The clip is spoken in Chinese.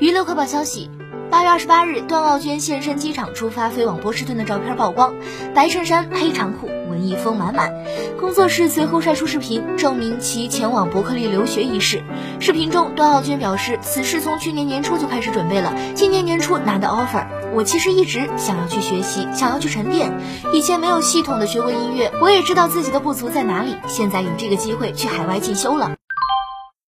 娱乐快报消息八月二十八日段奥娟现身机场出发飞往波士顿的照片曝光白衬衫黑长裤文艺风满满。工作室随后晒出视频证明其前往伯克利留学一事视频中段奥娟表示此事从去年年初就开始准备了今年年初拿到 offer 我其实一直想要去学习想要去沉淀。以前没有系统的学过音乐我也知道自己的不足在哪里现在有这个机会去海外进修了。